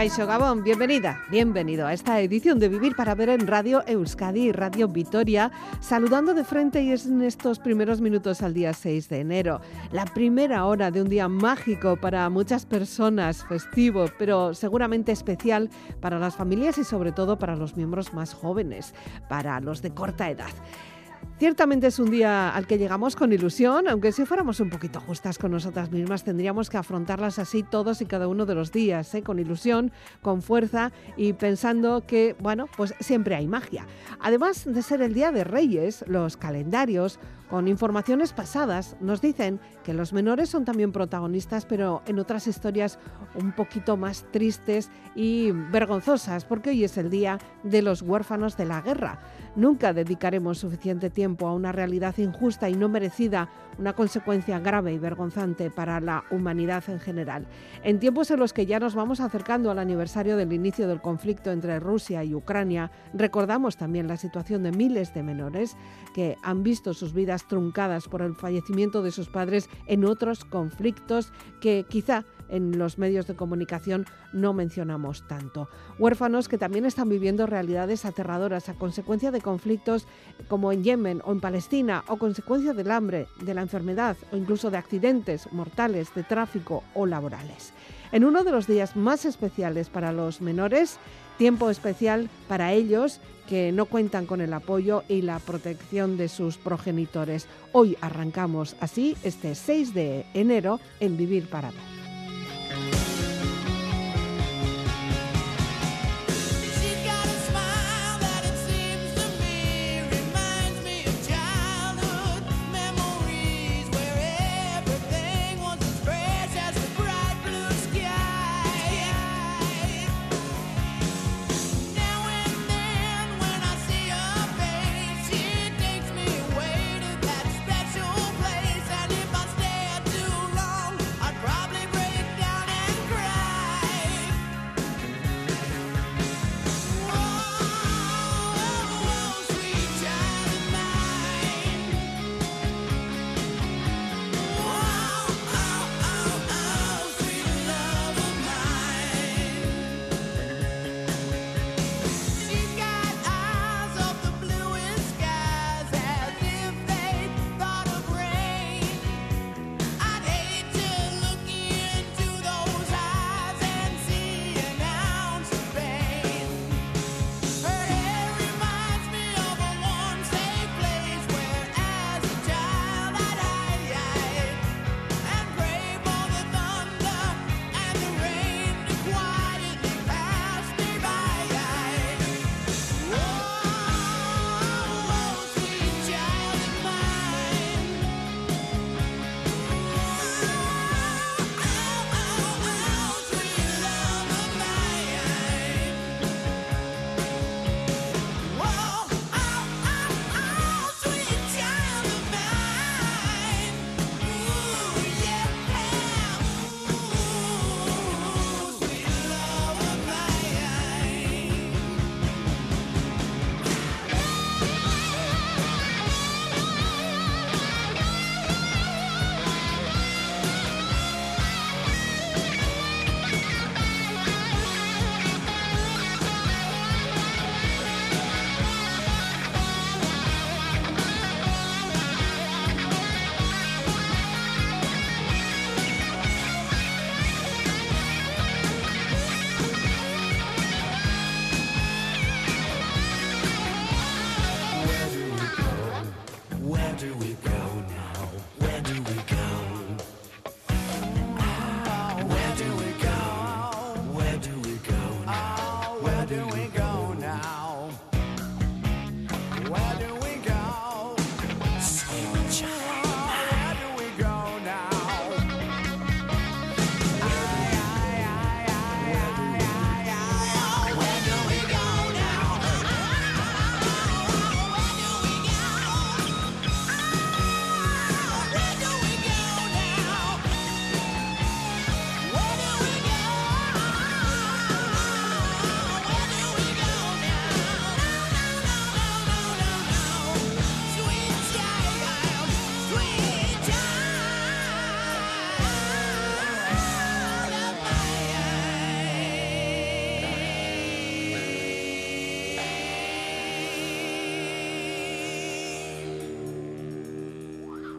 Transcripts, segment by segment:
Caixo Gabón, bienvenida, bienvenido a esta edición de Vivir para Ver en Radio Euskadi y Radio Vitoria, saludando de frente y es en estos primeros minutos al día 6 de enero, la primera hora de un día mágico para muchas personas, festivo, pero seguramente especial para las familias y sobre todo para los miembros más jóvenes, para los de corta edad. Ciertamente es un día al que llegamos con ilusión, aunque si fuéramos un poquito justas con nosotras mismas tendríamos que afrontarlas así todos y cada uno de los días, ¿eh? con ilusión, con fuerza y pensando que, bueno, pues siempre hay magia. Además de ser el Día de Reyes, los calendarios con informaciones pasadas nos dicen que los menores son también protagonistas, pero en otras historias un poquito más tristes y vergonzosas, porque hoy es el Día de los Huérfanos de la Guerra. Nunca dedicaremos suficiente tiempo a una realidad injusta y no merecida, una consecuencia grave y vergonzante para la humanidad en general. En tiempos en los que ya nos vamos acercando al aniversario del inicio del conflicto entre Rusia y Ucrania, recordamos también la situación de miles de menores que han visto sus vidas truncadas por el fallecimiento de sus padres en otros conflictos que quizá en los medios de comunicación no mencionamos tanto. Huérfanos que también están viviendo realidades aterradoras a consecuencia de conflictos como en Yemen o en Palestina o consecuencia del hambre, de la enfermedad o incluso de accidentes mortales de tráfico o laborales. En uno de los días más especiales para los menores, tiempo especial para ellos que no cuentan con el apoyo y la protección de sus progenitores. Hoy arrancamos así este 6 de enero en Vivir para Ver.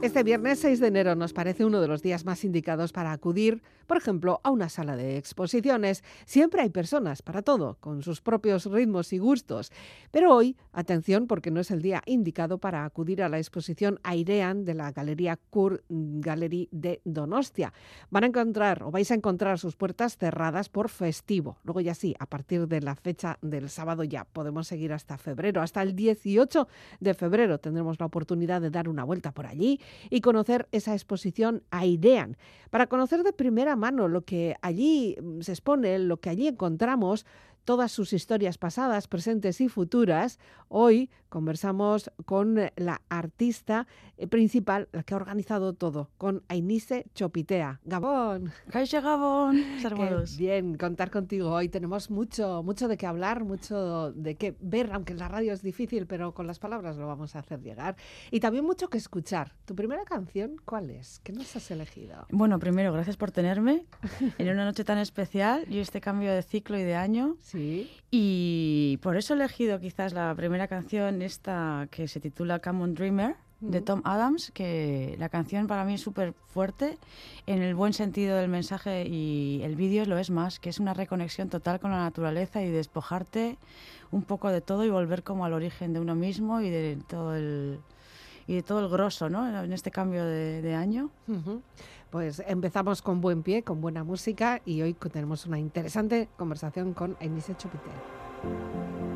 Este viernes 6 de enero nos parece uno de los días más indicados para acudir, por ejemplo, a una sala de exposiciones. Siempre hay personas para todo, con sus propios ritmos y gustos. Pero hoy, atención, porque no es el día indicado para acudir a la exposición Airean de la Galería Kur Gallery de Donostia. Van a encontrar o vais a encontrar sus puertas cerradas por festivo. Luego ya sí, a partir de la fecha del sábado ya podemos seguir hasta febrero. Hasta el 18 de febrero tendremos la oportunidad de dar una vuelta por allí y conocer esa exposición Airean. Para conocer de primera mano lo que allí mm, se expone, lo que allí encontramos, todas sus historias pasadas, presentes y futuras. Hoy conversamos con la artista eh, principal, la que ha organizado todo, con Ainise Chopitea. Gabón. Gabón. bien, contar contigo hoy. Tenemos mucho, mucho de qué hablar, mucho de qué ver, aunque en la radio es difícil, pero con las palabras lo vamos a hacer llegar. Y también mucho que escuchar. ¿Tu primera canción cuál es? ¿Qué nos has elegido? Bueno, primero, gracias por tenerme en una noche tan especial y este cambio de ciclo y de año. Sí. Y por eso he elegido quizás la primera canción, esta que se titula Come on Dreamer, de Tom Adams, que la canción para mí es súper fuerte en el buen sentido del mensaje y el vídeo lo es más, que es una reconexión total con la naturaleza y despojarte un poco de todo y volver como al origen de uno mismo y de todo el y de todo el grosso, ¿no? En este cambio de, año. Pues empezamos con buen pie, con buena música y hoy tenemos una interesante conversación con Enise Chopitel.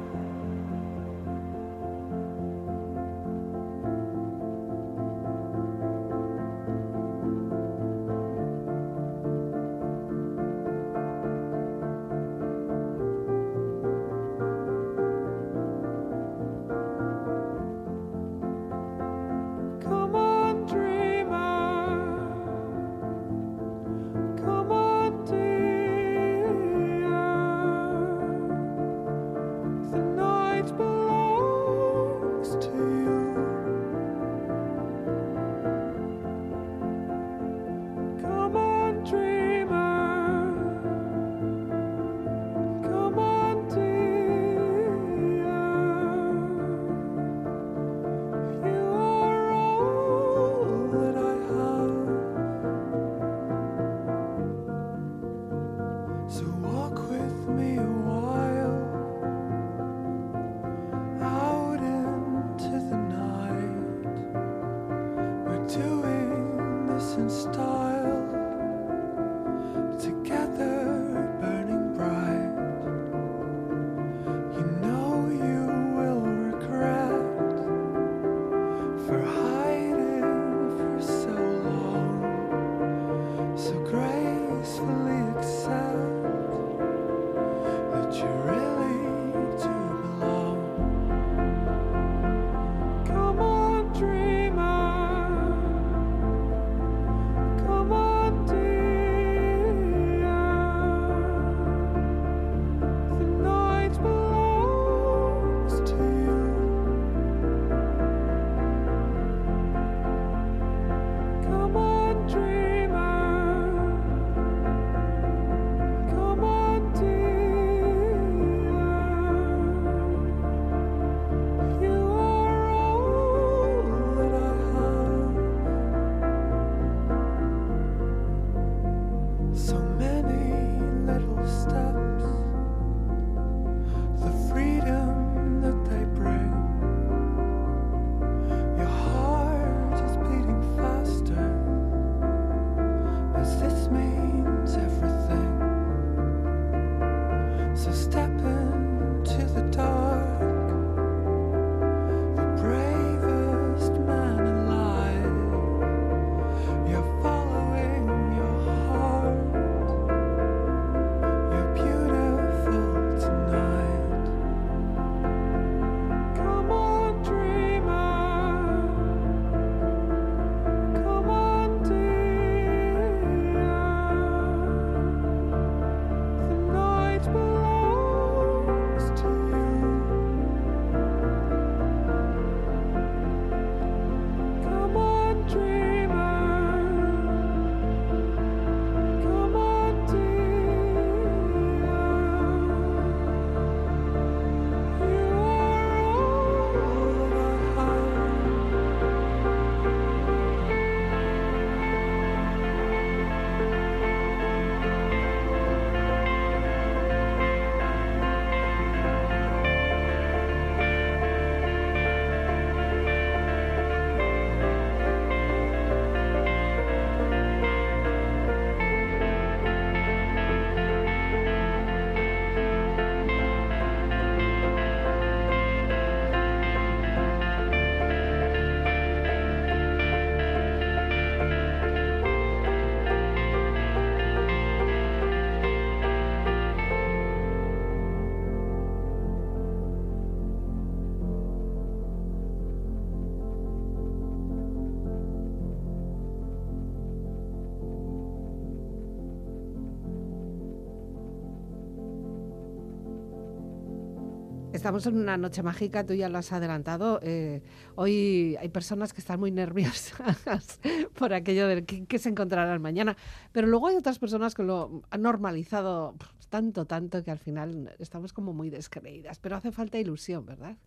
Estamos en una noche mágica, tú ya lo has adelantado. Eh, hoy hay personas que están muy nerviosas por aquello de qué, se encontrarán mañana, pero luego hay otras personas que lo han normalizado tanto, tanto que al final estamos como muy descreídas. Pero hace falta ilusión, ¿verdad?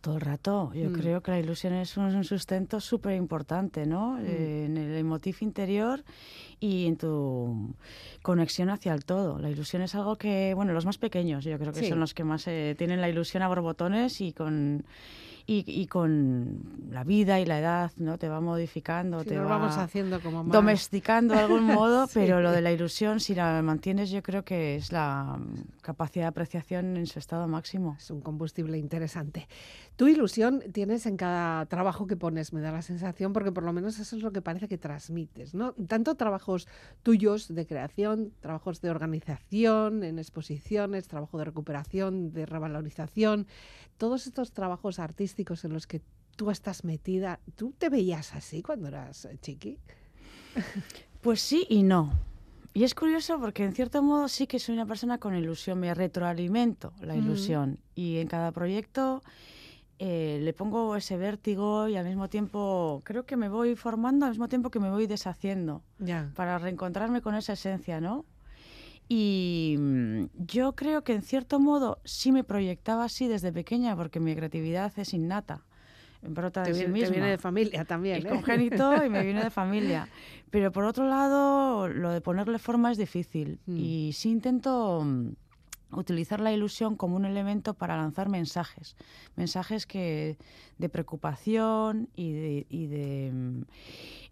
Todo el rato. Yo mm. creo que la ilusión es un, sustento súper importante, ¿no? Mm. Eh, en el emotivo interior y en tu conexión hacia el todo. La ilusión es algo que, bueno, los más pequeños yo creo que son los que más eh, tienen la ilusión a borbotones y con y, con la vida y la edad, ¿no? Te va modificando, te va vamos haciendo como domesticando de algún modo, pero lo de la ilusión, si la mantienes, yo creo que es la capacidad de apreciación en su estado máximo. Es un combustible interesante. Tu ilusión tienes en cada trabajo que pones, me da la sensación, porque por lo menos eso es lo que parece que transmites, ¿no? Tanto trabajos tuyos de creación, trabajos de organización, en exposiciones, trabajo de recuperación, de revalorización, todos estos trabajos artísticos en los que tú estás metida, ¿tú te veías así cuando eras eh, chiqui? Pues sí y no. Y es curioso porque en cierto modo sí que soy una persona con ilusión, me retroalimento la ilusión. Y en cada proyecto eh, le pongo ese vértigo y al mismo tiempo creo que me voy formando al mismo tiempo que me voy deshaciendo para reencontrarme con esa esencia, ¿no? Y mm, yo creo que en cierto modo sí me proyectaba así desde pequeña porque mi creatividad es innata. Brota de viene, viene de familia también. Es ¿eh? congénito y me viene de familia. Pero por otro lado, lo de ponerle forma es difícil. Mm. Y sí intento mm, utilizar la ilusión como un elemento para lanzar mensajes. Mensajes que de preocupación y de, y de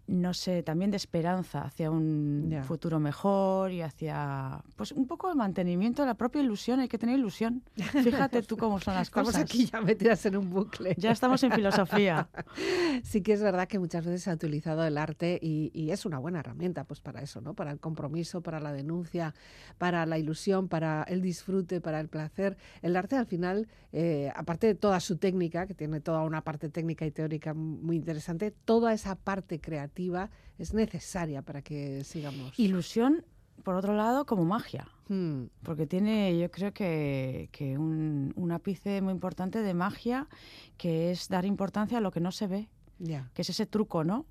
no sé, también de esperanza hacia un futuro mejor y hacia, pues un poco de mantenimiento de la propia ilusión. Hay que tener ilusión. Fíjate tú cómo son las cosas. Estamos aquí ya metidas en un bucle. Ya estamos en filosofía. sí que es verdad que muchas veces se ha utilizado el arte y, es una buena herramienta pues para eso, ¿no? Para el compromiso, para la denuncia, para la ilusión, para el disfrute, para el placer. El arte al final, eh, aparte de toda su técnica, que tiene toda una parte técnica y teórica muy interesante, toda esa parte creativa es necesaria para que sigamos. Ilusión, por otro lado, como magia. Hmm. Porque tiene, yo creo que, un, ápice muy importante de magia, que es dar importancia a lo que no se ve. Que es ese truco, ¿no?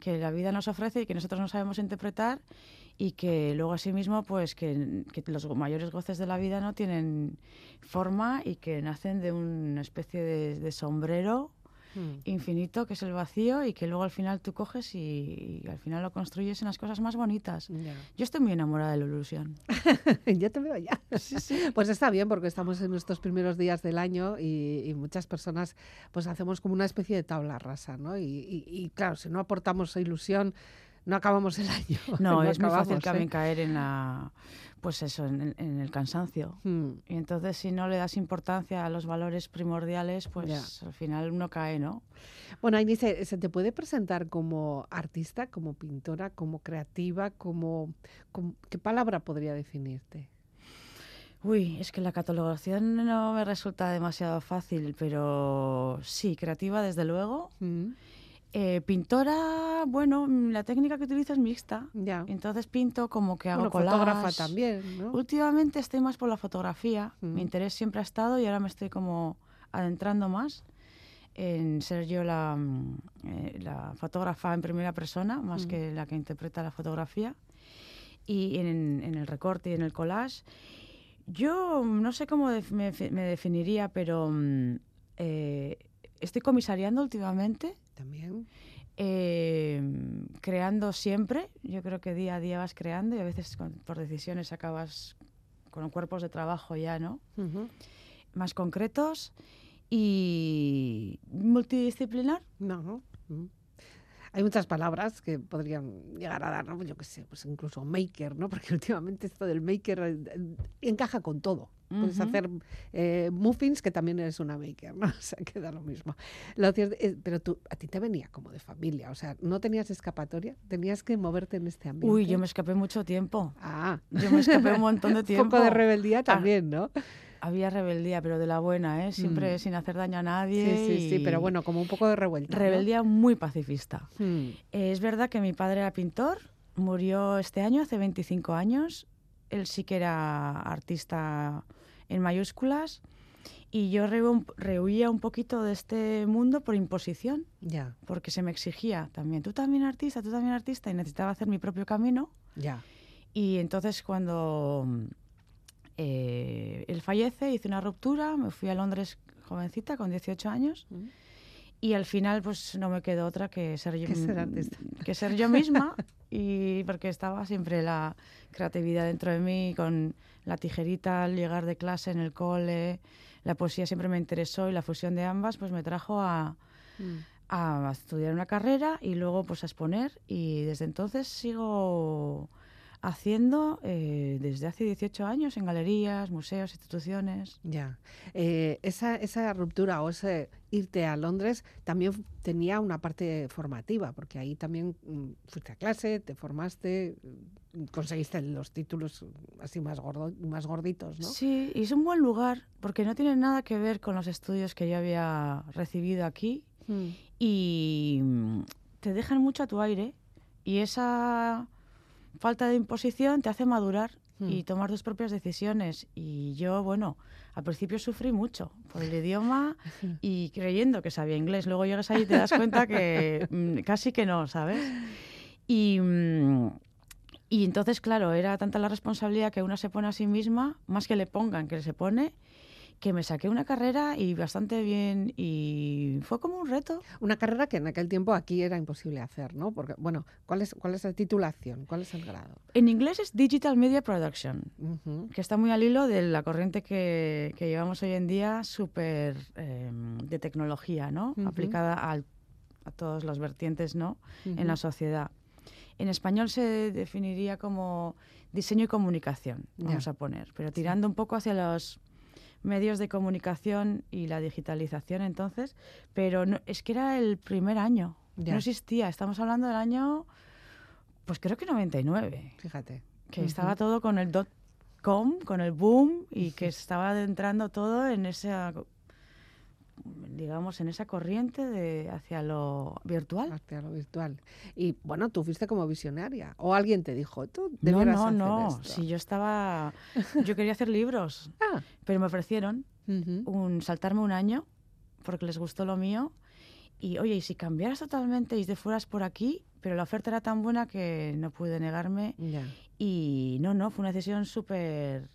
Que la vida nos ofrece y que nosotros no sabemos interpretar y que luego asimismo pues que, los mayores goces de la vida no tienen forma y que nacen de una especie de sombrero Hmm. infinito, que es el vacío, y que luego al final tú coges y, al final lo construyes en las cosas más bonitas. Yo estoy muy enamorada de la ilusión. ya te veo ya. Pues está bien, porque estamos en nuestros primeros días del año y, muchas personas pues hacemos como una especie de tabla rasa, ¿no? Y, claro, si no aportamos ilusión, no acabamos el año. No, es muy fácil también ¿eh? caer en la pues eso, en, el cansancio. Hmm. Y entonces si no le das importancia a los valores primordiales, pues al final uno cae, ¿no? Bueno, Inés, ¿se te puede presentar como artista, como pintora, como creativa, como, ¿qué palabra podría definirte? Uy, es que la catalogación no me resulta demasiado fácil, pero sí, creativa desde luego. Hmm. Eh, pintora, bueno, mm, la técnica que utilizo es mixta. Ya. Entonces pinto como que hago bueno, fotógrafa también, ¿no? Últimamente estoy más por la fotografía. Mi mm. interés siempre ha estado y ahora me estoy como adentrando más en ser yo la, mm, eh, la fotógrafa en primera persona, más que la que interpreta la fotografía. Y en, el recorte y en el collage. Yo no sé cómo me, definiría, pero eh, estoy comisariando últimamente también. Eh, creando siempre, yo creo que día a día vas creando y a veces por decisiones acabas con cuerpos de trabajo ya, ¿no? Más concretos y multidisciplinar. No. Hay muchas palabras que podrían llegar a dar, ¿no? Yo qué sé, pues incluso maker, ¿no? Porque últimamente esto del maker eh, encaja con todo. Puedes hacer eh, muffins, que también eres una maker, ¿no? O sea, queda lo mismo. Lo cierto, pero tú, a ti te venía como de familia, o sea, no tenías escapatoria, tenías que moverte en este ambiente. Uy, yo me escapé mucho tiempo. Ah. Yo me escapé un montón de tiempo. un poco de rebeldía ah, también, ¿no? Había rebeldía, pero de la buena, ¿eh? Siempre mm. sin hacer daño a nadie. Sí, sí, sí, pero bueno, como un poco de revuelta. Rebeldía muy pacifista. Mm. es verdad que mi padre era pintor, murió este año, hace 25 años. Él sí que era artista en mayúsculas Y yo rehu- rehuía un poquito de este mundo por imposición, Ya, porque se me exigía también, tú también artista, tú también artista, y necesitaba hacer mi propio camino. ya. Y entonces cuando eh, él fallece, hice una ruptura, me fui a Londres jovencita, con 18 años, Mm. y al final pues no me quedó otra que ser yo, ser que ser yo misma, y porque estaba siempre la creatividad dentro de mí, con la tijerita al llegar de clase en el cole, la poesía siempre me interesó y la fusión de ambas pues me trajo a, Mm. a estudiar una carrera y luego pues a exponer y desde entonces sigo haciendo eh, desde hace 18 años en galerías, museos, instituciones. Ya. Eh, esa, esa ruptura o ese irte a Londres también tenía una parte formativa, porque ahí también mm, fuiste a clase, te formaste, mm, conseguiste los títulos así más, gordo, más gorditos, ¿no? Sí, y es un buen lugar porque no tiene nada que ver con los estudios que yo había recibido aquí Mm. y te dejan mucho a tu aire y esa falta de imposición te hace madurar y Mm. tomar tus propias decisiones. Y yo, bueno, al principio sufrí mucho por el idioma y creyendo que sabía inglés. Luego llegas ahí y te das cuenta que mm, casi que no, ¿sabes? Y, mm, y entonces, claro, era tanta la responsabilidad que una se pone a sí misma, más que le pongan que se pone, que me saqué una carrera y bastante bien y fue como un reto. Una carrera que en aquel tiempo aquí era imposible hacer, ¿no? Porque, bueno, ¿cuál es, cuál es la titulación? ¿Cuál es el grado? En inglés es Digital Media Production, Ujú. que está muy al hilo de la corriente que, que llevamos hoy en día, súper eh, de tecnología, ¿no? Ujú. Aplicada al- a todas las vertientes, ¿no? En la sociedad. En español se definiría como diseño y comunicación, vamos Ya. a poner, pero tirando un poco hacia los medios de comunicación y la digitalización entonces, pero no, es que era el primer año, Ya. no existía, estamos hablando del año, pues creo que 99, Fíjate. que estaba todo con el dot com, con el boom y que estaba entrando todo en esa digamos en esa corriente de hacia lo virtual. Hacia lo virtual. Y bueno, tú fuiste como visionaria. O alguien te dijo, tú No, no, no. esto. Si yo estaba, yo quería hacer libros, Ah, pero me ofrecieron ujú. un saltarme un año porque les gustó lo mío y oye, y si cambiaras totalmente y te fueras por aquí, pero la oferta era tan buena que no pude negarme Ya. y no, no, fue una decisión súper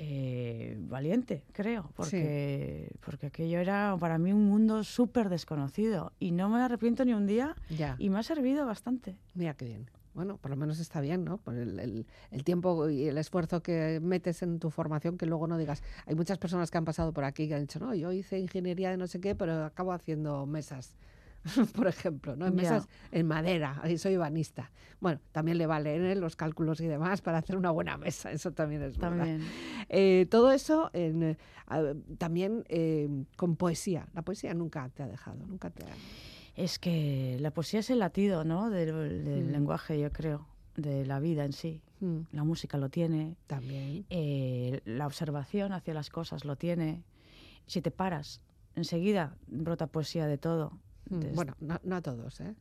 eh, valiente, creo, porque, porque aquello era para mí un mundo súper desconocido y no me arrepiento ni un día Ya. y me ha servido bastante. Mira qué bien. Bueno, por lo menos está bien, ¿no? Por el, el- el tiempo y el esfuerzo que metes en tu formación, que luego no digas. Hay muchas personas que han pasado por aquí que han dicho, no, yo hice ingeniería de no sé qué, pero acabo haciendo mesas, por ejemplo, ¿no? En mesas en madera, ahí soy banista. Bueno, también le valen ¿eh? los cálculos y demás para hacer una buena mesa, eso también es verdad. También. Eh, todo eso en, eh, a- también eh, con poesía. La poesía nunca te ha dejado, nunca te ha... Es que la poesía es el latido, ¿no? Del, del Mm. lenguaje, yo creo, de la vida en sí. Mm, La música lo tiene, también. eh, la observación hacia las cosas lo tiene. Si te paras, enseguida brota poesía de todo. Mm, Bueno, no, no a todos, ¿eh?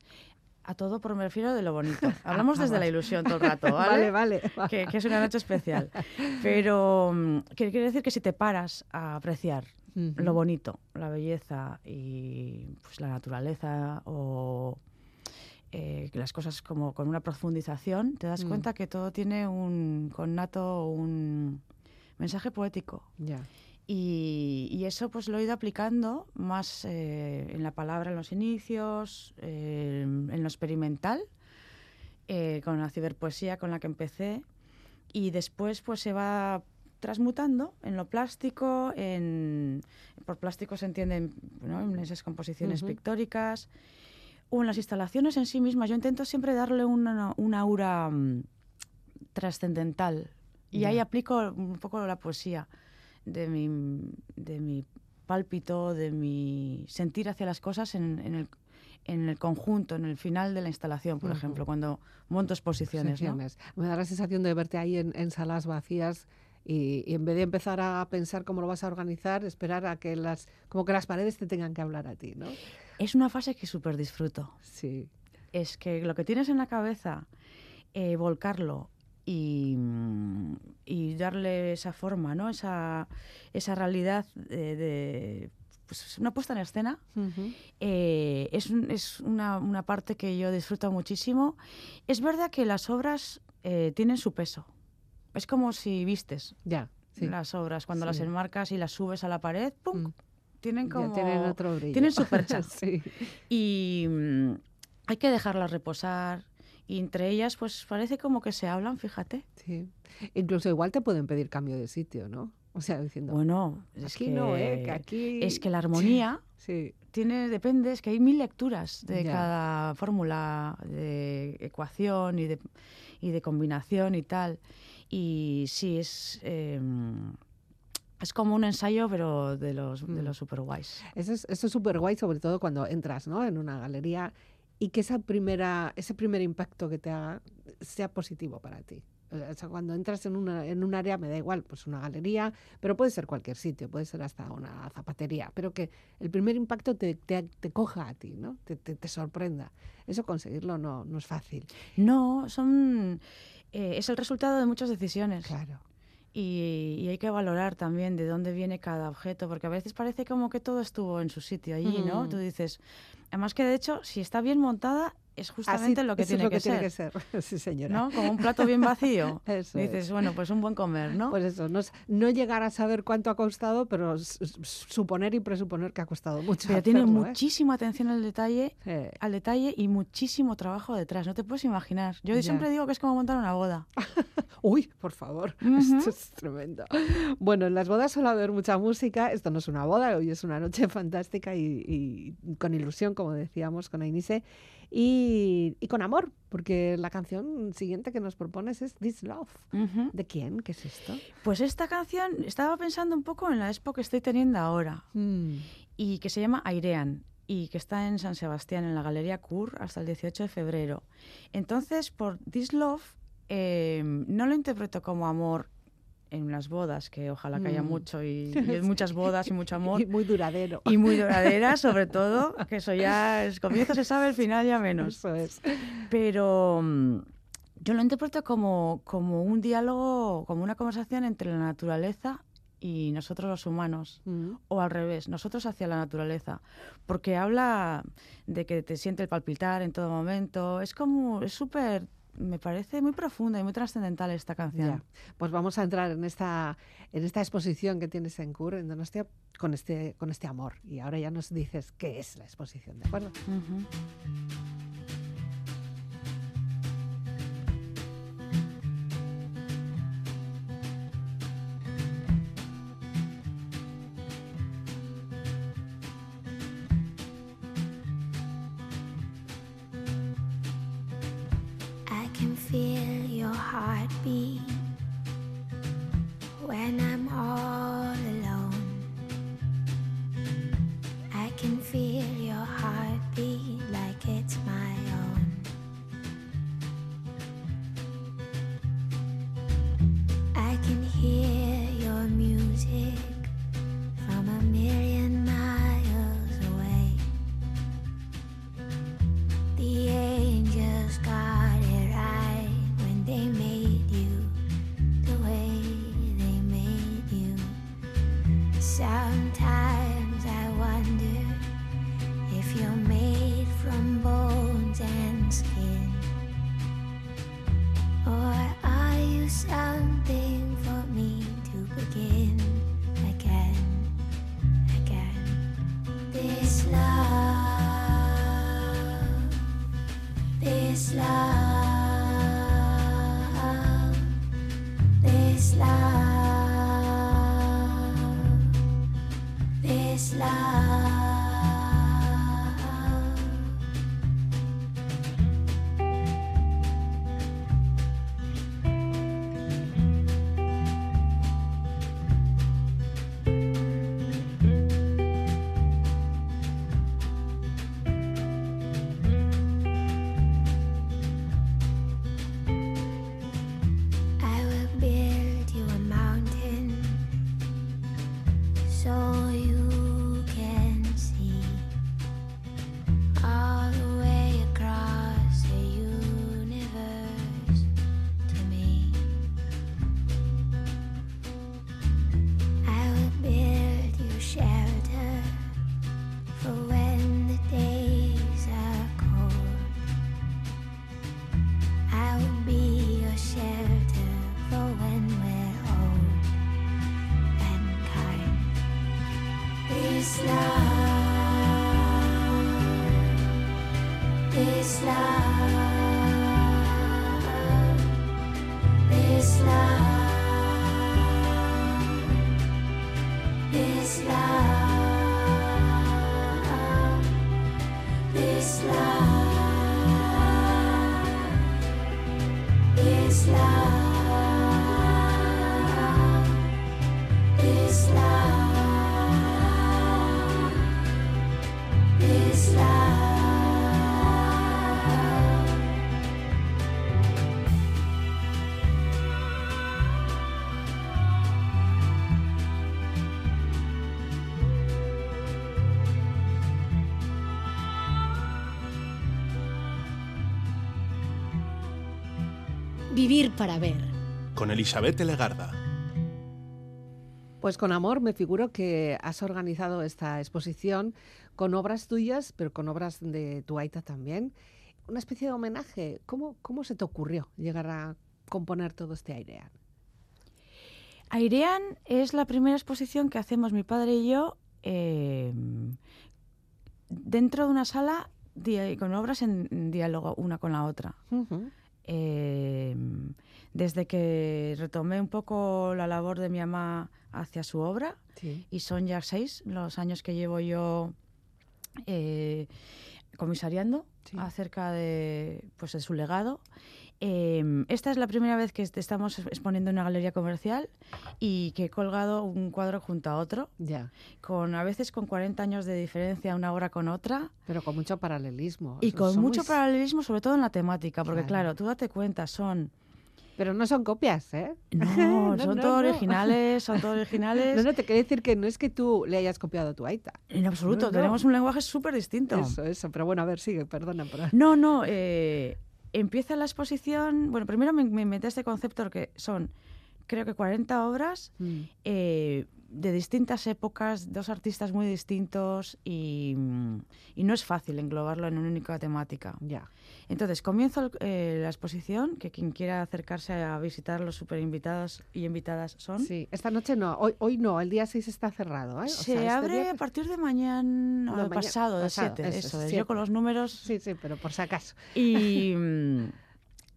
A todo, pero me refiero de lo bonito. Hablamos ah, desde la ilusión todo el rato, Vale, ¿vale? vale. Que, que es una noche especial. Pero mm, que quiere decir que si te paras a apreciar lo bonito, la belleza y pues, la naturaleza o eh, las cosas como con una profundización, te das Mm. cuenta que todo tiene un connato, un mensaje poético. Ya. Y, y eso pues lo he ido aplicando más eh, en la palabra en los inicios, eh, en lo experimental, eh, con la ciberpoesía con la que empecé y después pues se va transmutando en lo plástico, en, por plástico se entienden ¿no? en esas composiciones Ujú. pictóricas o en las instalaciones en sí mismas. Yo intento siempre darle una, una aura mm, trascendental y ahí Ya. aplico un poco la poesía de mi, de mi pálpito, de mi sentir hacia las cosas en, en el, en el conjunto, en el final de la instalación, por ejemplo, cuando monto exposiciones. Me da la sensación de verte ahí en, en salas vacías y, y en vez de empezar a pensar cómo lo vas a organizar, esperar a que las, como que las paredes te tengan que hablar a ti, ¿no? Es una fase que súper disfruto. Sí. Es que lo que tienes en la cabeza, eh, volcarlo y, mm, y darle esa forma, ¿no? Esa, esa realidad de, de, pues, una puesta en escena. Ujú. Eh, es un- es una, una parte que yo disfruto muchísimo. Es verdad que las obras eh, tienen su peso. Es como si vistes Ya, sí. las obras, cuando las enmarcas y las subes a la pared, ¡pum! Mm. Tienen Ya como... tienen otro brillo. tienen su percha. sí. Y mm, hay que dejarlas reposar. Y entre ellas, pues parece como que se hablan, fíjate. Sí. Incluso igual te pueden pedir cambio de sitio, ¿no? O sea, diciendo, Bueno, es aquí que, no, ¿eh? Que aquí... es que la armonía Sí, tiene, depende, es que hay mil lecturas de Ya. cada fórmula de ecuación y de, y de combinación y tal. Y sí, es, eh, es como un ensayo, pero de los, de Mm. los super guays. Eso es eso es súper guay, sobre todo cuando entras ¿no? en una galería y que esa primera, ese primer impacto que te haga sea positivo para ti. O sea, cuando entras en, una, en un área, me da igual, pues una galería, pero puede ser cualquier sitio, puede ser hasta una zapatería, pero que el primer impacto te, te, te coja a ti, ¿no? te, te, te sorprenda. Eso conseguirlo no, no es fácil. No, son eh, es el resultado de muchas decisiones. Claro. Y, y hay que valorar también de dónde viene cada objeto, porque a veces parece como que todo estuvo en su sitio allí, ¿no? Mm. Tú dices, además que de hecho, si está bien montada, es justamente Así- lo que, tiene, es lo que que tiene ser, que ser. sí, señora. ¿no? Como un plato bien vacío. Eso dices, es. bueno, pues un buen comer, ¿no? Pues eso, no, llegar a saber cuánto ha costado, pero suponer y presuponer que ha costado mucho. Pero tiene ¿eh? muchísima atención al detalle, Eh, al detalle y muchísimo trabajo detrás. No te puedes imaginar. Yo Ya. siempre digo que es como montar una boda. Uy, por favor, esto es tremendo. Bueno, en las bodas suele haber mucha música. Esto no es una boda, hoy es una noche fantástica y, y con ilusión, como decíamos, con Ainise. Y, y con amor, porque la canción siguiente que nos propones es This Love. ¿De quién? ¿Qué es esto? Pues esta canción estaba pensando un poco en la expo que estoy teniendo ahora. Mm, y que se llama Airean y que está en San Sebastián, en la Galería Kur, hasta el 18 de febrero. Entonces, por This Love, eh, no lo interpreto como amor en las bodas, que ojalá que haya Mm. mucho y, y muchas bodas y mucho amor. y muy duradero. Y muy duradera, sobre todo, que eso ya es comienzo se sabe, el final ya menos. Eso es. Pero mm, yo lo interpreto como, como un diálogo, como una conversación entre la naturaleza y nosotros los humanos Mm, o al revés, nosotros hacia la naturaleza, porque habla de que te siente el palpitar en todo momento, es como, es súper, me parece muy profunda y muy trascendental esta canción. Ya. Pues vamos a entrar en esta, en esta exposición que tienes en CUR, en Donostia, con este, con este amor. Y ahora ya nos dices qué es la exposición, ¿de acuerdo? I Vivir para ver. Con Elizabeth Legarda. Pues con amor me figuro que has organizado esta exposición con obras tuyas, pero con obras de tu Aita también. Una especie de homenaje. ¿Cómo, cómo se te ocurrió llegar a componer todo este airean? Airean es la primera exposición que hacemos mi padre y yo eh, dentro de una sala con obras en diálogo una con la otra. Eh, desde que retomé un poco la labor de mi mamá hacia su obra, Sí. y son ya seis los años que llevo yo eh, comisariando Sí. acerca de, pues, de su legado. Eh, esta es la primera vez que est- estamos exponiendo en una galería comercial y que he colgado un cuadro junto a otro, Ya, con a veces con 40 años de diferencia una obra con otra pero con mucho paralelismo. y con mucho paralelismo, sobre todo en la temática, porque Claro. claro, tú date cuenta, son Pero no son copias, ¿eh? no, No, son no, todos no. originales, son todos originales. No, no, te quiero decir que no es que tú le hayas copiado a tu Aita. En absoluto, No, no. tenemos un lenguaje súper distinto. Eso, eso. Pero bueno, a ver, sigue, perdona. pero- No, no, eh, empieza la exposición. Bueno, primero me, me inventé este concepto que son, creo que 40 obras Mm, eh, de distintas épocas, dos artistas muy distintos y, mm, y no es fácil englobarlo en una única temática. Ya. Entonces, comienzo el- eh, la exposición, que quien quiera acercarse a visitar los super invitados y invitadas son. Sí, esta noche no, hoy, hoy no, el día 6 está cerrado. ¿eh? O Se sea, este abre a partir de mañana, No, o mañana- pasado, de pasado, 7, eso, eso, es. Yo con los números Sí, sí, pero por si acaso. Y mm,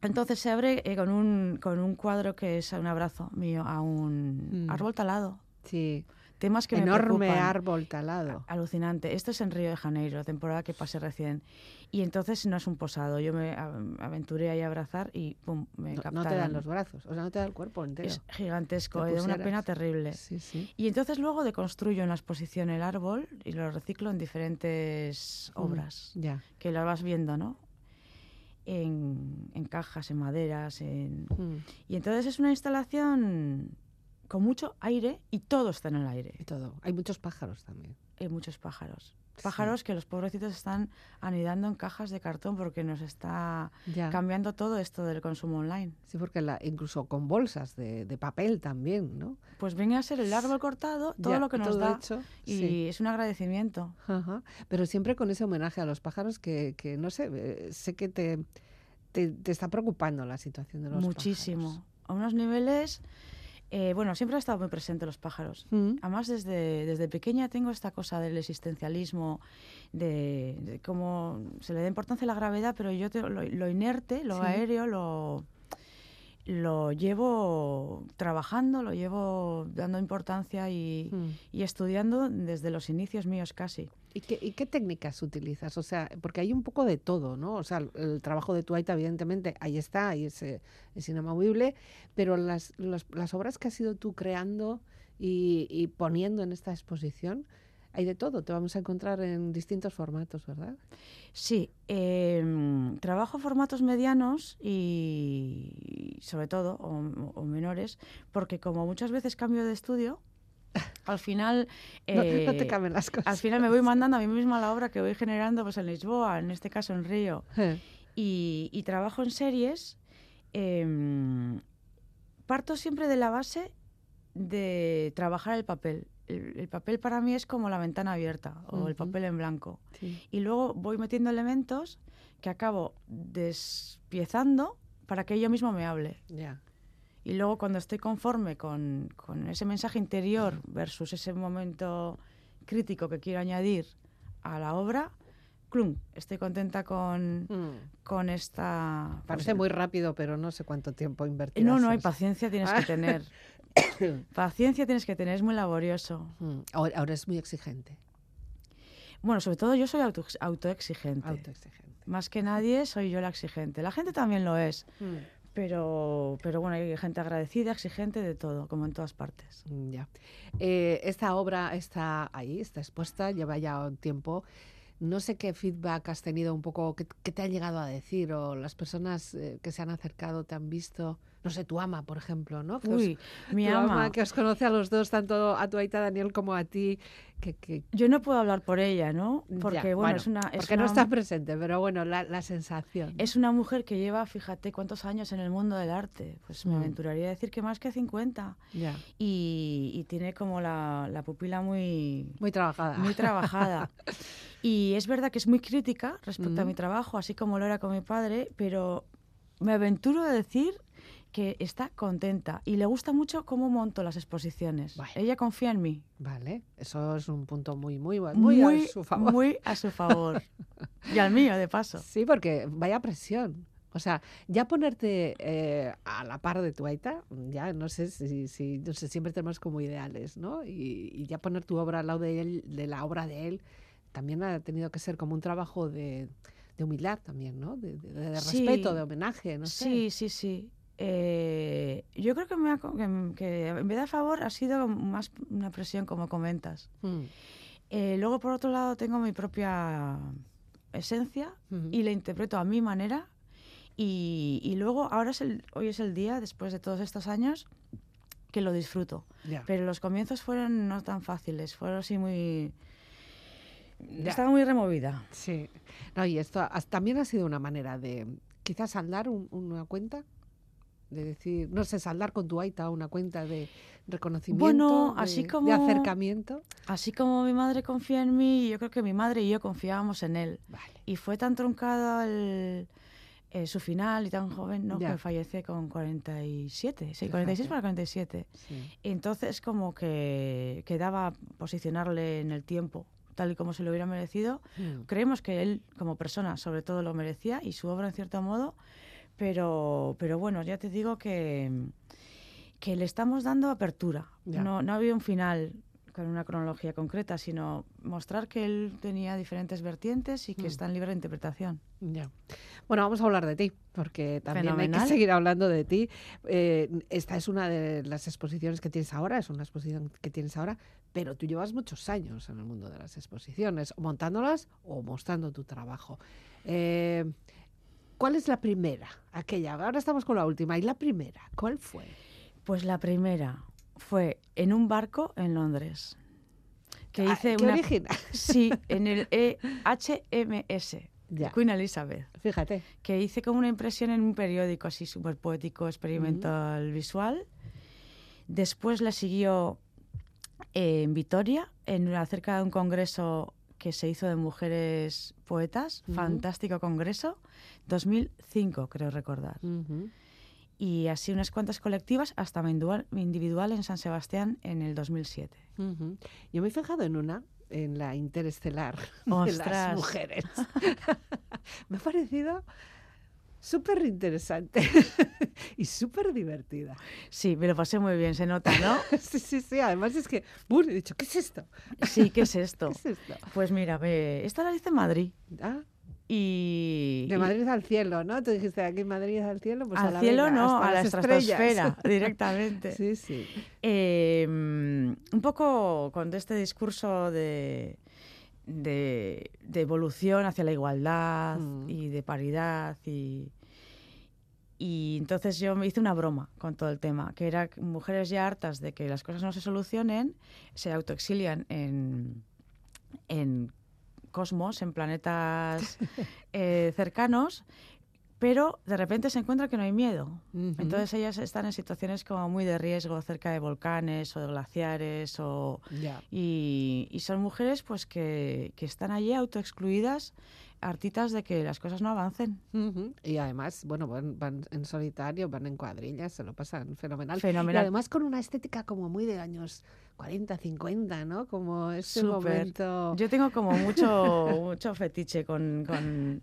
entonces se abre eh, con, un, con un cuadro que es un abrazo mío a un Mm. árbol talado. Sí, Temas que me enorme árbol talado. Alucinante. Esto es en Río de Janeiro, temporada que pasé recién. Y entonces no es un posado. Yo me aventuré ahí a abrazar y pum, me No, captaron. no te dan los brazos, o sea, no te da el cuerpo entero. Es gigantesco, Te eh, una pena terrible. Sí, sí. Y entonces luego deconstruyo en la exposición el árbol y lo reciclo en diferentes Mm, obras Ya. que las vas viendo, ¿no? En, en cajas, en maderas, en, Mm, Y entonces es una instalación con mucho aire y todo está en el aire. Y todo. Hay muchos pájaros también. Hay muchos pájaros. Pájaros que los pobrecitos están anidando en cajas de cartón porque nos está Ya. cambiando todo esto del consumo online. Sí, porque la, incluso con bolsas de, de papel también, ¿no? Pues viene a ser el árbol cortado, todo Ya, lo que nos da. hecho, y sí. es un agradecimiento. Ajá. Pero siempre con ese homenaje a los pájaros que, que no sé, eh, sé que te, te, te está preocupando la situación de los Muchísimo. pájaros. A unos niveles... eh, bueno, siempre han estado muy presentes los pájaros. Mm, Además, desde, desde pequeña tengo esta cosa del existencialismo, de, de cómo se le da importancia a la gravedad, pero yo te- lo, lo inerte, lo Sí. aéreo, lo, lo llevo trabajando, lo llevo dando importancia y, mm. y estudiando desde los inicios míos casi. ¿Y qué, y qué técnicas utilizas? O sea, porque hay un poco de todo, ¿no? O sea, el, trabajo de Tuaita, evidentemente, ahí está, ahí es, eh, es inamovible, pero las, los- las obras que has ido tú creando y, poniendo en esta exposición, hay de todo, te vamos a encontrar en distintos formatos, ¿verdad? Sí, em, trabajo formatos medianos y sobre todo, o menores, porque como muchas veces cambio de estudio, al final... No, no te eh, caben las cosas. Al final me voy mandando a mí misma la obra que voy generando pues en Lisboa, en este caso en Río, Eh, y, y trabajo en series. em, parto siempre de la base de trabajar el papel. El, el papel para mí es como la ventana abierta o el papel en blanco. sí. Y luego voy metiendo elementos que acabo despiezando para que yo mismo me hable. Y luego cuando estoy conforme con, con ese mensaje interior versus ese momento crítico que quiero añadir a la obra, clum, estoy contenta con, Mm. con esta... Parece muy rápido, pero no sé cuánto tiempo invertir. No, no, hay paciencia tienes Ah. que tener. paciencia tienes que tener, es muy laborioso. Mm, Ahora, ahora es muy exigente, Bueno, sobre todo yo soy auto, autoexigente. autoexigente. Más que nadie soy yo la exigente. La gente también lo es, Mm, pero, pero bueno, hay gente agradecida, exigente de todo, como en todas partes. mm, Ya. Eh, esta obra está ahí, está expuesta, lleva ya un tiempo. No sé qué feedback has tenido un poco, qué, te han llegado a decir o las personas eh, que se han acercado te han visto. No sé, tu ama, por ejemplo, ¿no? Que os- Uy, mi tu ama. que os conoce a los dos, tanto a tu aita Daniel como a ti, que, que Yo no puedo hablar por ella, ¿no? Porque, ya, bueno, es una... Es porque no estás presente, pero bueno, la, la sensación. Es una mujer que lleva, fíjate, cuántos años en el mundo del arte. Pues me Mm. aventuraría a decir que más que 50. ya, Y, y tiene como la, la pupila muy, muy trabajada. muy trabajada. y es verdad que es muy crítica respecto a Mm. mi trabajo, así como lo era con mi padre, pero me aventuro a decir que está contenta y le gusta mucho cómo monto las exposiciones. Bueno. Ella confía en mí. Vale, eso es un punto muy, muy, muy, a su favor. muy a su favor. y al mío, de paso. Sí, porque vaya presión. O sea, ya ponerte eh, a la par de tu aita, ya no sé si, si no sé, siempre tenemos como ideales, ¿no? Y, y ya poner tu obra al lado de él, de la obra de él, también ha tenido que ser como un trabajo de, de humildad también, ¿no? De, de- de Sí. respeto, de homenaje, no sé. Sí, sí, sí. Eh, yo creo que, me ha co- que, que en vez de a favor ha sido más una presión, como comentas. Mm, Eh, luego, por otro lado, tengo mi propia esencia y la interpreto a mi manera. Y, y luego, ahora es el, hoy es el día, después de todos estos años, que lo disfruto. Ya. Pero los comienzos fueron no tan fáciles, fueron así muy... Ya. Estaba muy removida. Sí. No, y esto has- también ha sido una manera de quizás saldar un- una cuenta, de decir, no sé, saldar con tu aita una cuenta de reconocimiento, Bueno, de- así de, como- acercamiento. Así como mi madre confía en mí, yo creo que mi madre y yo confiábamos en él. Vale. Y fue tan truncado el, eh, su final y tan joven, ¿no? Ya. Que fallece con 47, sí, Fíjate. 46 para 47. Sí. Entonces como que quedaba posicionarle en el tiempo, tal y como se lo hubiera merecido. Mm. Creemos que él como persona sobre todo lo merecía y su obra en cierto modo, pero, pero bueno, ya te digo que, que le estamos dando apertura. Ya. No, no había un final con una cronología concreta, sino mostrar que él tenía diferentes vertientes y que Mm. están libres de interpretación. Ya. Bueno, vamos a hablar de ti, porque también hay que seguir hablando de ti. Eh, esta es una de las exposiciones que tienes ahora, es una exposición que tienes ahora, pero tú llevas muchos años en el mundo de las exposiciones, montándolas o mostrando tu trabajo. Eh, ¿Cuál es la primera? Aquella, ahora estamos con la última. ¿Y la primera? ¿Cuál fue? Pues la primera fue en un barco en Londres. Que Ah, hice ¿Qué una... original? Sí, en el E HMS, Ya. Queen Elizabeth. Fíjate. que hice como una impresión en un periódico así súper poético, experimental, visual. Después le siguió eh, en Vitoria, en, acerca de un congreso que se hizo de mujeres poetas, fantástico congreso, 2005 creo recordar. Ujú. Y así unas cuantas colectivas hasta mi individual, mi individual en San Sebastián en el 2007. Ujú. Yo me he fijado en una, en la interestelar de las Ostras. mujeres. me ha parecido súper interesante y súper divertida. Sí, me lo pasé muy bien, se nota, ¿no? Sí, sí, sí. Además es que, he dicho, ¿qué es esto? Sí, ¿qué es ¿Qué esto? es esto? Pues mira, ve, esta la hice en Madrid. Ah, Y, de y- Madrid al cielo, ¿no? Tú dijiste aquí Madrid al cielo, pues a al la cielo venga, no, hasta a la estratosfera directamente. Sí, sí. Eh, mm, un poco con este discurso de, de, de evolución hacia la igualdad Mm. y de paridad y, y entonces yo me hice una broma con todo el tema, que era que mujeres ya hartas de que las cosas no se solucionen, se autoexilian en, en cosmos, en planetas eh, cercanos, pero de repente se encuentra que no hay miedo. Ujú. Entonces ellas están en situaciones como muy de riesgo cerca de volcanes o de glaciares o y son mujeres pues que, que están allí autoexcluidas hartitas de que las cosas no avancen. Y además, bueno, van, van en solitario, van en cuadrillas, se lo pasan fenomenal. Y Fenomenal. además con una estética como muy de años 40, 50, ¿no? Como ese Súper. momento... Yo tengo como mucho, mucho fetiche con, con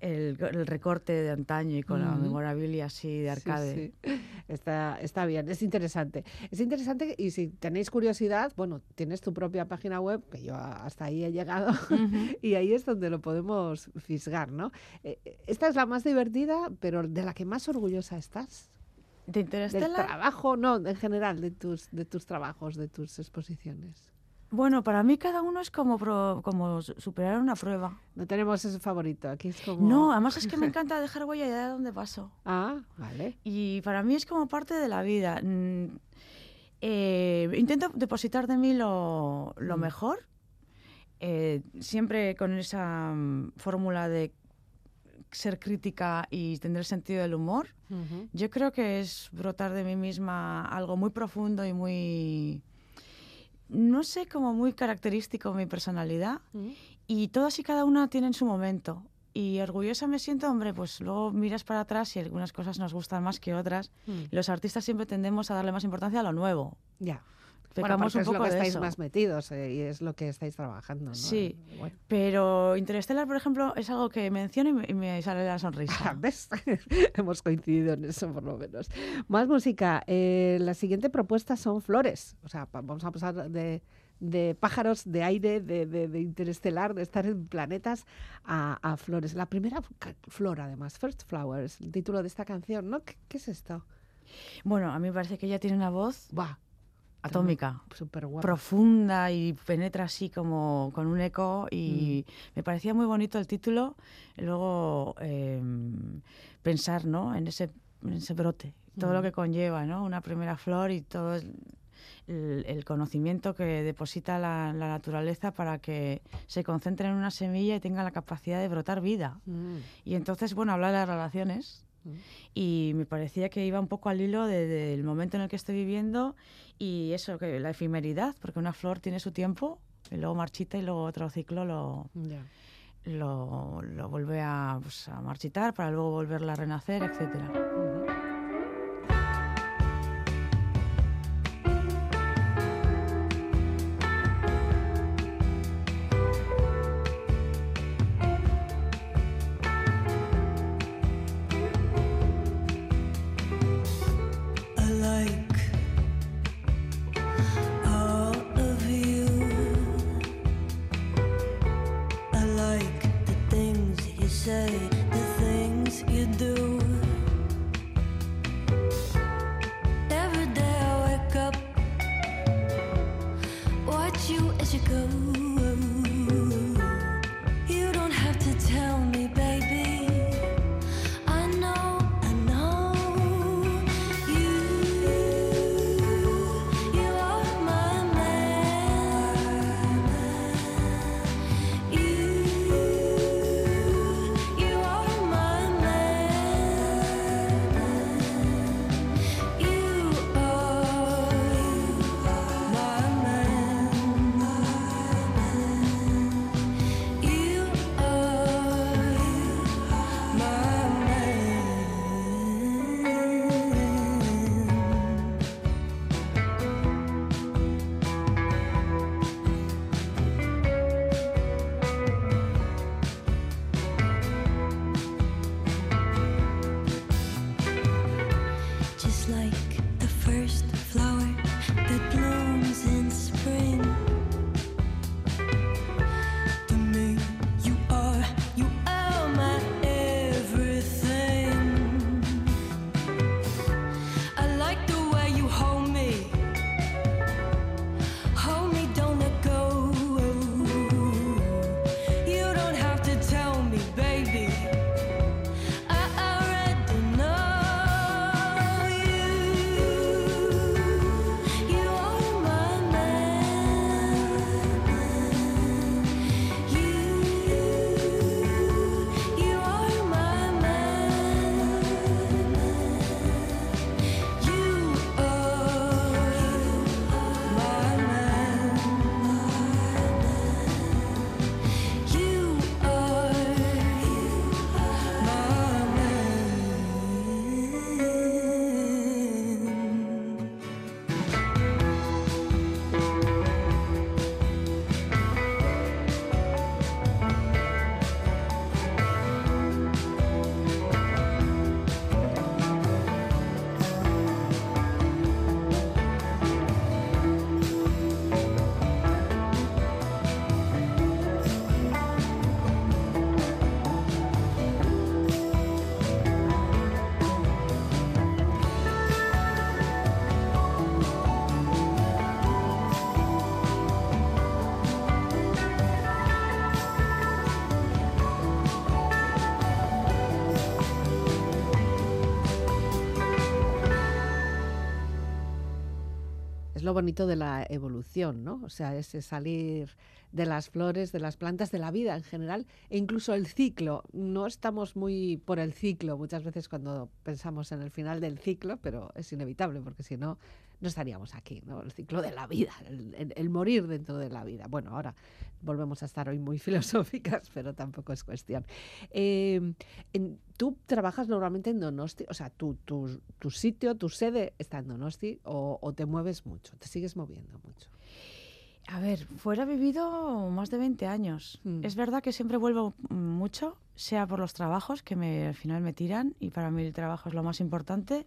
el, recorte de antaño y con la Ujú. memorabilia así de arcade. sí. Está, está bien, es interesante. Es interesante y si tenéis curiosidad, bueno, tienes tu propia página web, que yo hasta ahí he llegado, y ahí es donde lo podemos fisgar, ¿no? Eh, eh, Esta es la más divertida, pero de la que más orgullosa estás. ¿De Del Interstellar? trabajo, no, en general, de tus, de tus trabajos, de tus exposiciones. Bueno, para mí cada uno es como, pro- como su- superar una prueba. No tenemos ese favorito, aquí es como... No, además es que me encanta dejar huella de dónde paso. Ah, vale. Y para mí es como parte de la vida. Mm, eh, intento depositar de mí lo, lo Mm. mejor, eh, siempre con esa mm, fórmula de ser crítica y tener sentido del humor. Yo creo que es brotar de mí misma algo muy profundo y muy, no sé, como muy característico de mi personalidad. Y todas y cada una tienen su momento. Y orgullosa me siento, hombre, pues luego miras para atrás y algunas cosas nos gustan más que otras. Los artistas siempre tendemos a darle más importancia a lo nuevo. Ya. Pecamos porque un es poco lo que de estáis eso. más metidos eh, y es lo que estáis trabajando, ¿no? Sí. Bueno. Pero Interstellar, por ejemplo, es algo que menciono y me, y me sale la Ah, sonrisa. ¿Ves? Hemos coincidido en eso, por lo menos. Más música. Eh, la siguiente propuesta son flores. O sea, vamos a pasar de, de pájaros, de aire, de, de- de interestelar, de estar en planetas, a, a flores. La primera flor, además, First Flowers, el título de esta canción, ¿no? ¿Qué, qué es esto? Bueno, a mí me parece que ella tiene una voz Va, atómica. súper guapa. profunda y penetra así como con un eco y Mm. me parecía muy bonito el título luego eh, pensar ¿no? en, ese, en ese brote, todo lo Mm. que conlleva, ¿no? una primera flor y todo el, conocimiento que deposita la, la naturaleza para que se concentre en una semilla y tenga la capacidad de brotar vida. Mm, Y entonces, bueno, habla de las relaciones y me parecía que iba un poco al hilo de- del momento en el que estoy viviendo y eso, que la efemeridad, porque una flor tiene su tiempo y luego marchita y luego otro ciclo lo, lo, lo vuelve a, pues, a marchitar para luego volverla a renacer, etcétera. Bonito de la evolución, ¿no? O sea, ese salir de las flores, de las plantas, de la vida en general, e incluso el ciclo. No estamos muy por el ciclo muchas veces cuando pensamos en el final del ciclo, pero es inevitable porque si no, no estaríamos aquí, ¿no? El ciclo de la vida, el morir dentro de la vida. Bueno, ahora volvemos a estar hoy muy filosóficas, pero tampoco es cuestión. Eh, en- ¿Tú trabajas normalmente en Donosti? O sea, tu, tu, tu sitio, tu sede está en Donosti o, o te mueves mucho? ¿Te sigues moviendo mucho? A ver, fuera he vivido más de 20 años. Mm. Es verdad que siempre vuelvo mucho, sea por los trabajos que me, al final me tiran, y para mí el trabajo es lo más importante,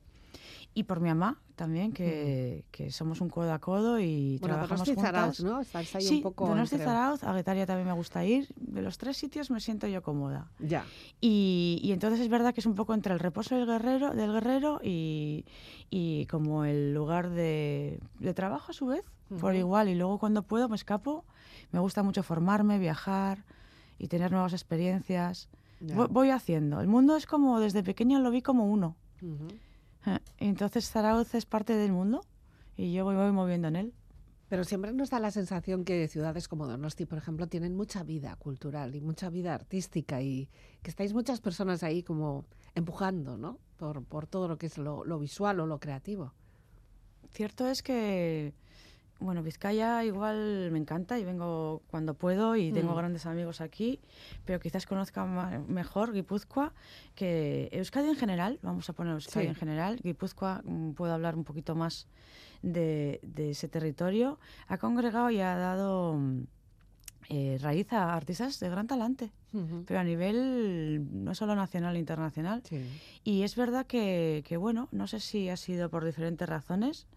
y por mi mamá también, que, que somos un codo a codo y Bueno, trabajamos Donosti y juntas. Zarauz, ¿no? Estás ahí sí, un poco Donosti, Zarauz, a Guetaria también me gusta ir. De los tres sitios me siento yo cómoda. Ya. Y, y entonces es verdad que es un poco entre el reposo del guerrero, del guerrero y, y como el lugar de, de trabajo a su vez, por Ujú. igual. Y luego cuando puedo me escapo. Me gusta mucho formarme, viajar y tener nuevas experiencias. ya. Vo- Voy haciendo. El mundo es como, desde pequeña lo vi como uno. Eh, y Entonces Zarauz es parte del mundo y yo voy, voy moviendo en él. Pero siempre nos da la sensación que ciudades como Donosti, por ejemplo, tienen mucha vida cultural y mucha vida artística y que estáis muchas personas ahí como empujando, ¿no? Por, por todo lo que es lo, lo visual o lo creativo. Cierto es que, bueno, Vizcaya igual me encanta y vengo cuando puedo y tengo Mm. grandes amigos aquí, pero quizás conozca mejor Guipúzcoa que Euskadi en general, vamos a poner Euskadi Sí. en general, Guipúzcoa mm, puedo hablar un poquito más de, de ese territorio, ha congregado y ha dado mm, eh, raíz a artistas de gran talante, pero a nivel no solo nacional e internacional. Sí. Y es verdad que, que, bueno, no sé si ha sido por diferentes razones,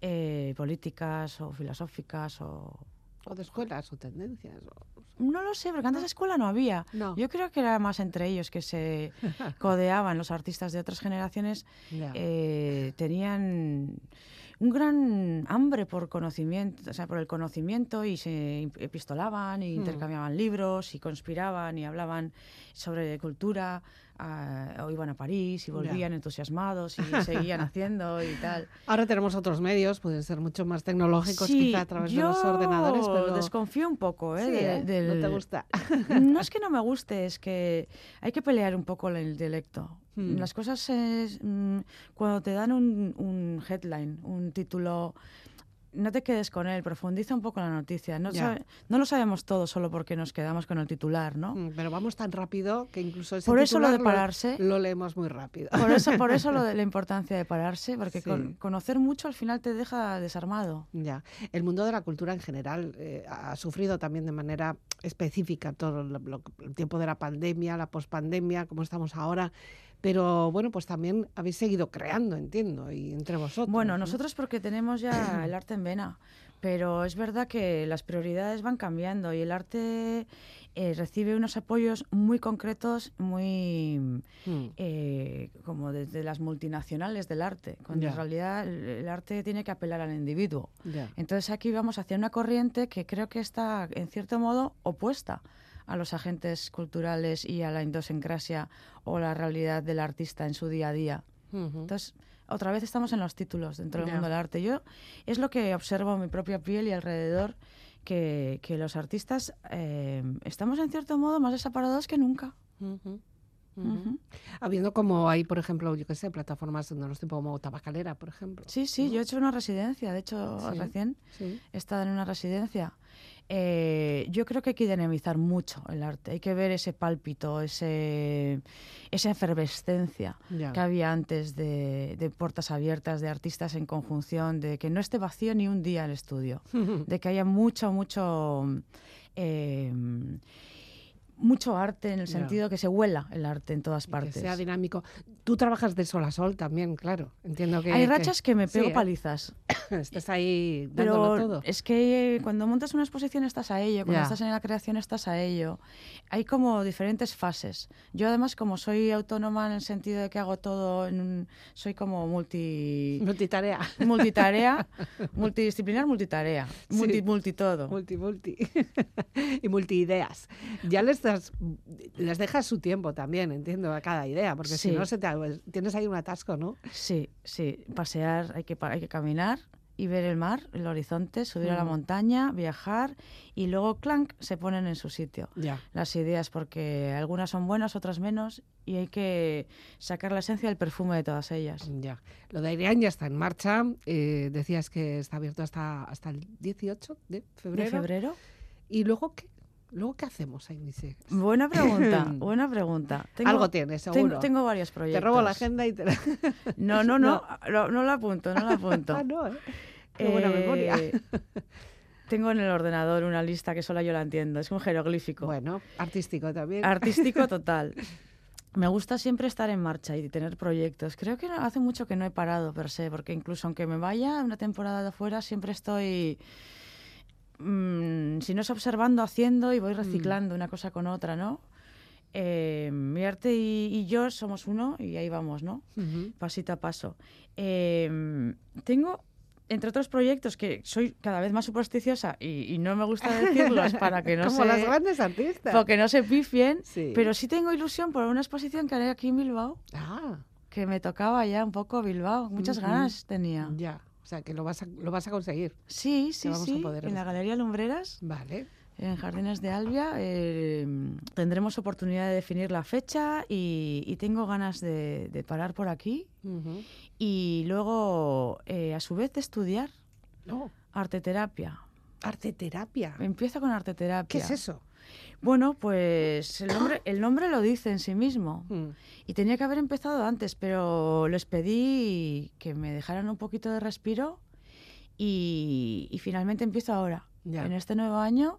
eh, políticas o filosóficas o... O de escuelas o tendencias. o- No lo sé, porque antes escuela no había. No. Yo creo que era más entre ellos que se codeaban los artistas de otras generaciones. Eh, tenían un gran hambre por conocimiento, o sea, por el conocimiento y se ep- epistolaban y Hmm. intercambiaban libros y conspiraban y hablaban sobre cultura o iban a París y Ya. volvían entusiasmados y seguían haciendo y tal. Ahora tenemos otros medios, pueden ser mucho más tecnológicos Sí, quizá a través de los ordenadores, pero desconfío un poco, ¿eh? Sí, de- ¿eh? del- no te gusta. no es que no me guste, es que hay que pelear un poco el intelecto. Hmm. Las cosas es, mm, cuando te dan un, un headline, un título, no te quedes con él, profundiza un poco en la noticia. No, sabe- no lo sabemos todo solo porque nos quedamos con el titular, ¿no? Mm, Pero vamos tan rápido que incluso ese Por eso lo de pararse. Lo, leemos muy rápido. Por eso, por eso lo de la importancia de pararse, porque Sí. con- conocer mucho al final te deja desarmado. Ya, el mundo de la cultura en general eh, ha sufrido también de manera específica todo lo- lo- el tiempo de la pandemia, la pospandemia, como estamos ahora. Pero bueno, pues también habéis seguido creando, entiendo, y entre vosotros. Bueno, ¿no? nosotros porque tenemos ya el arte en vena, pero es verdad que las prioridades van cambiando y el arte eh, recibe unos apoyos muy concretos, muy Mm, eh, como desde las multinacionales del arte, cuando en realidad el, el arte tiene que apelar al individuo. Entonces aquí vamos hacia una corriente que creo que está en cierto modo opuesta a los agentes culturales y a la idiosincrasia o la realidad del artista en su día a día. Ujú. Entonces, otra vez estamos en los títulos dentro del Ya. mundo del arte. Yo es lo que observo en mi propia piel y alrededor, que, que los artistas eh, estamos en cierto modo más desamparados que nunca. Ujú, ujú. Ujú. Habiendo como hay, por ejemplo, yo qué sé, plataformas donde los tipo como Tabacalera, por ejemplo. Sí, sí, yo he hecho una residencia, de hecho, Sí. recién Sí. he estado en una residencia. Eh, yo creo que hay que dinamizar mucho el arte, hay que ver ese pálpito, ese, esa efervescencia que había antes de, de puertas abiertas, de artistas en conjunción, de que no esté vacío ni un día el estudio, de que haya mucho, mucho, eh, mucho arte en el sentido que se huela el arte en todas Y partes. Que sea dinámico. Tú trabajas de sol a sol también, claro. Entiendo que. Hay que- rachas que me sí, pego ¿eh? palizas, Estás ahí dándolo pero todo. es que cuando montas una exposición estás a ello, cuando Ya. estás en la creación estás a ello. Hay como diferentes fases. Yo además como soy autónoma en el sentido de que hago todo, en un- soy como multi... Multitarea. multitarea, multidisciplinar, multitarea, multi, Sí. multitodo. Multi, multi. y multiideas. Ya les, das, les dejas su tiempo también, entiendo, a cada idea, porque si Sí. no se te, tienes ahí un atasco, ¿no? Sí, sí, pasear, hay que, hay que caminar y ver el mar, el horizonte, subir a la Mm. montaña, viajar y luego, clank, se ponen en su sitio Ya. las ideas porque algunas son buenas, otras menos y hay que sacar la esencia del perfume de todas ellas. Ya. Lo de Airean ya está en marcha. eh, decías que está abierto hasta, hasta el 18 de febrero. ¿De febrero? ¿Y luego qué? ¿Luego qué hacemos, Ainice? Buena pregunta, buena pregunta. Tengo- Algo tienes, seguro. Tengo, varios Te proyectos. robo la agenda y te la... No, no, no, no, no la apunto, no la apunto. Ah, no, ¿eh? Qué buena memoria. Eh, Tengo en el ordenador una lista que solo yo la entiendo, es un jeroglífico. Bueno, artístico también. Artístico total. Me gusta siempre estar en marcha y tener proyectos. Creo que hace mucho que no he parado per se, porque incluso aunque me vaya una temporada de afuera, siempre estoy, mm, si no es observando, haciendo y voy reciclando una cosa con otra, ¿no? Eh, mi arte y, y yo somos uno y ahí vamos, ¿no? Ujú. pasito a paso. Eh, tengo, entre otros proyectos, que soy cada vez más supersticiosa y, y no me gusta decirlos para que no Como se... las grandes artistas. Porque no se pifien, Sí. pero sí tengo ilusión por una exposición que haré aquí en Bilbao, Ah, que me tocaba ya un poco Bilbao, muchas Ujú. ganas tenía. ya. O sea, que lo vas a, lo vas a conseguir. Sí, sí, vamos a sí, poder en la. Galería Lumbreras, Vale. en Jardines de Albia, eh, tendremos oportunidad de definir la fecha y, y tengo ganas de, de parar por aquí y luego, eh, a su vez, de estudiar No, arteterapia. arte terapia. Empiezo con arteterapia. ¿Qué es eso? Bueno, pues el nombre, el nombre lo dice en sí mismo. Mm. Y tenía que haber empezado antes, pero les pedí que me dejaran un poquito de respiro y, y finalmente empiezo ahora. En este nuevo año,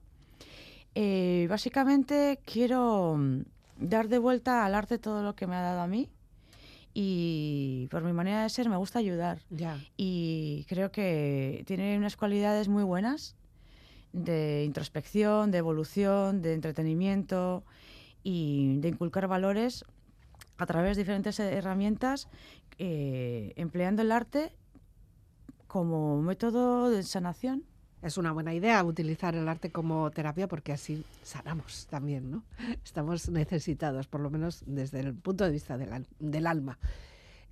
eh, básicamente quiero mm, dar de vuelta al arte todo lo que me ha dado a mí y por mi manera de ser me gusta ayudar y creo que tiene unas cualidades muy buenas de introspección, de evolución, de entretenimiento y de inculcar valores a través de diferentes herramientas, eh, empleando el arte como método de sanación. Es una buena idea utilizar el arte como terapia porque así sanamos también, ¿no? Estamos necesitados, por lo menos desde el punto de vista del, del alma.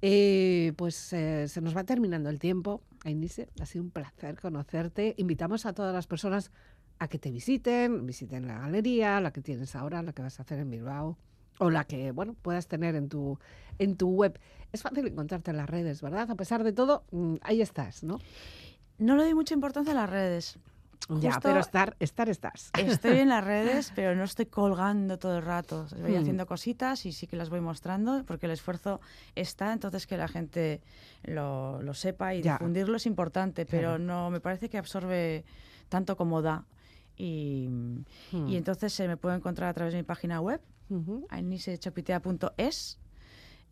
Eh, pues eh, se nos va terminando el tiempo. Ainise, ha sido un placer conocerte. Invitamos a todas las personas a que te visiten, visiten la galería, la que tienes ahora, la que vas a hacer en Bilbao, o la que bueno puedas tener en tu en tu web. Es fácil encontrarte en las redes, ¿verdad? A pesar de todo, mm, ahí estás, ¿no? No le doy mucha importancia a las redes. Ya, Justo pero estar, estar estás. Estoy en las redes, pero no estoy colgando todo el rato. Voy Hmm. haciendo cositas y sí que las voy mostrando porque el esfuerzo está, entonces que la gente lo, lo sepa y Ya. difundirlo es importante, pero Claro. no me parece que absorbe tanto como da. Y, Hmm. y entonces se me puede encontrar a través de mi página web, anisechopitea.es.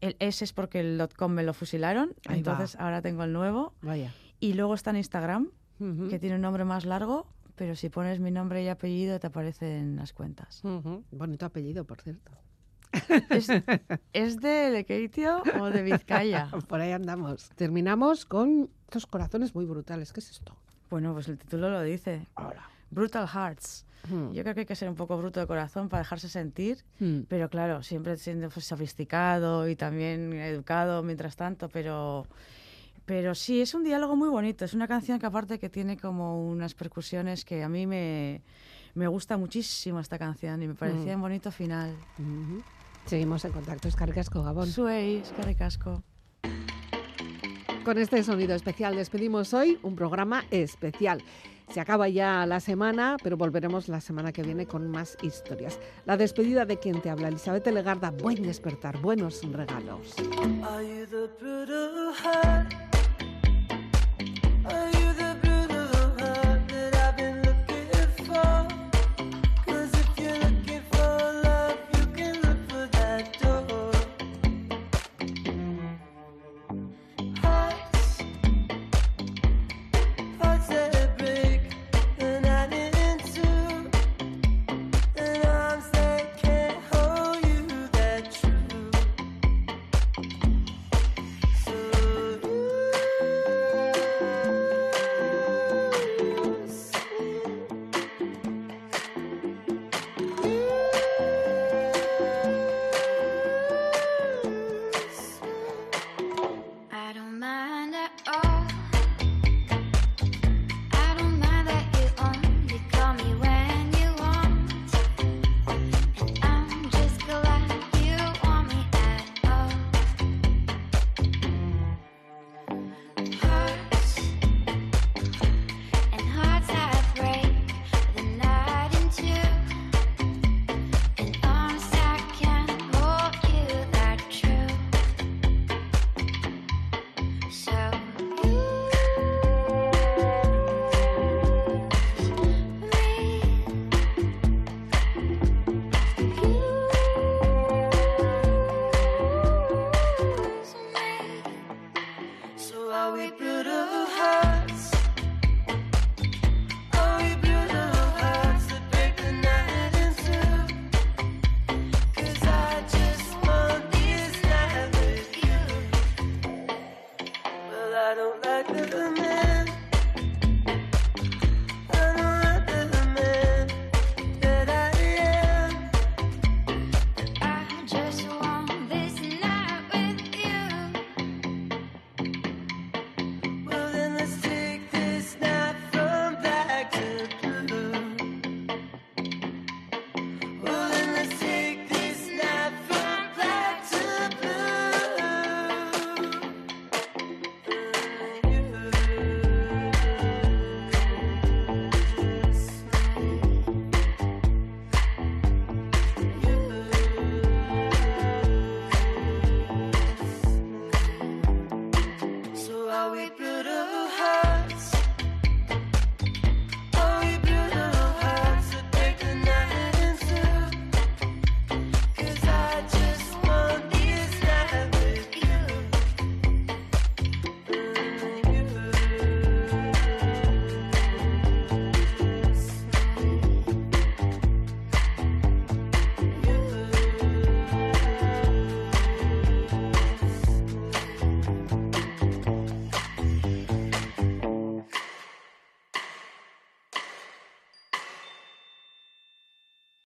El S es porque el .com me lo fusilaron, Ahí va. entonces ahora tengo el nuevo. Vaya. Y luego está en Instagram, Ujú. que tiene un nombre más largo, pero si pones mi nombre y apellido te aparecen las cuentas. Ujú. Bonito apellido, por cierto. ¿Es, es de Lekeitio o de Vizcaya? Por ahí andamos. Terminamos con estos corazones muy brutales. ¿Qué es esto? Bueno, pues el título lo dice. Ahora. Brutal Hearts. Hmm. Yo creo que hay que ser un poco bruto de corazón para dejarse sentir, Hmm. pero claro, siempre siendo pues, sofisticado y también educado mientras tanto, pero... Pero sí, es un diálogo muy bonito. Es una canción que aparte que tiene como unas percusiones que a mí me, me gusta muchísimo esta canción y me parecía Mm. un bonito final. Ujú. Seguimos en contacto. Es Carcasco Gabón. Suey, es que ricasco. Con este sonido especial despedimos hoy un programa especial. Se acaba ya la semana, pero volveremos la semana que viene con más historias. La despedida de quien te habla, Elizabeth Legarda. Buen despertar, buenos regalos.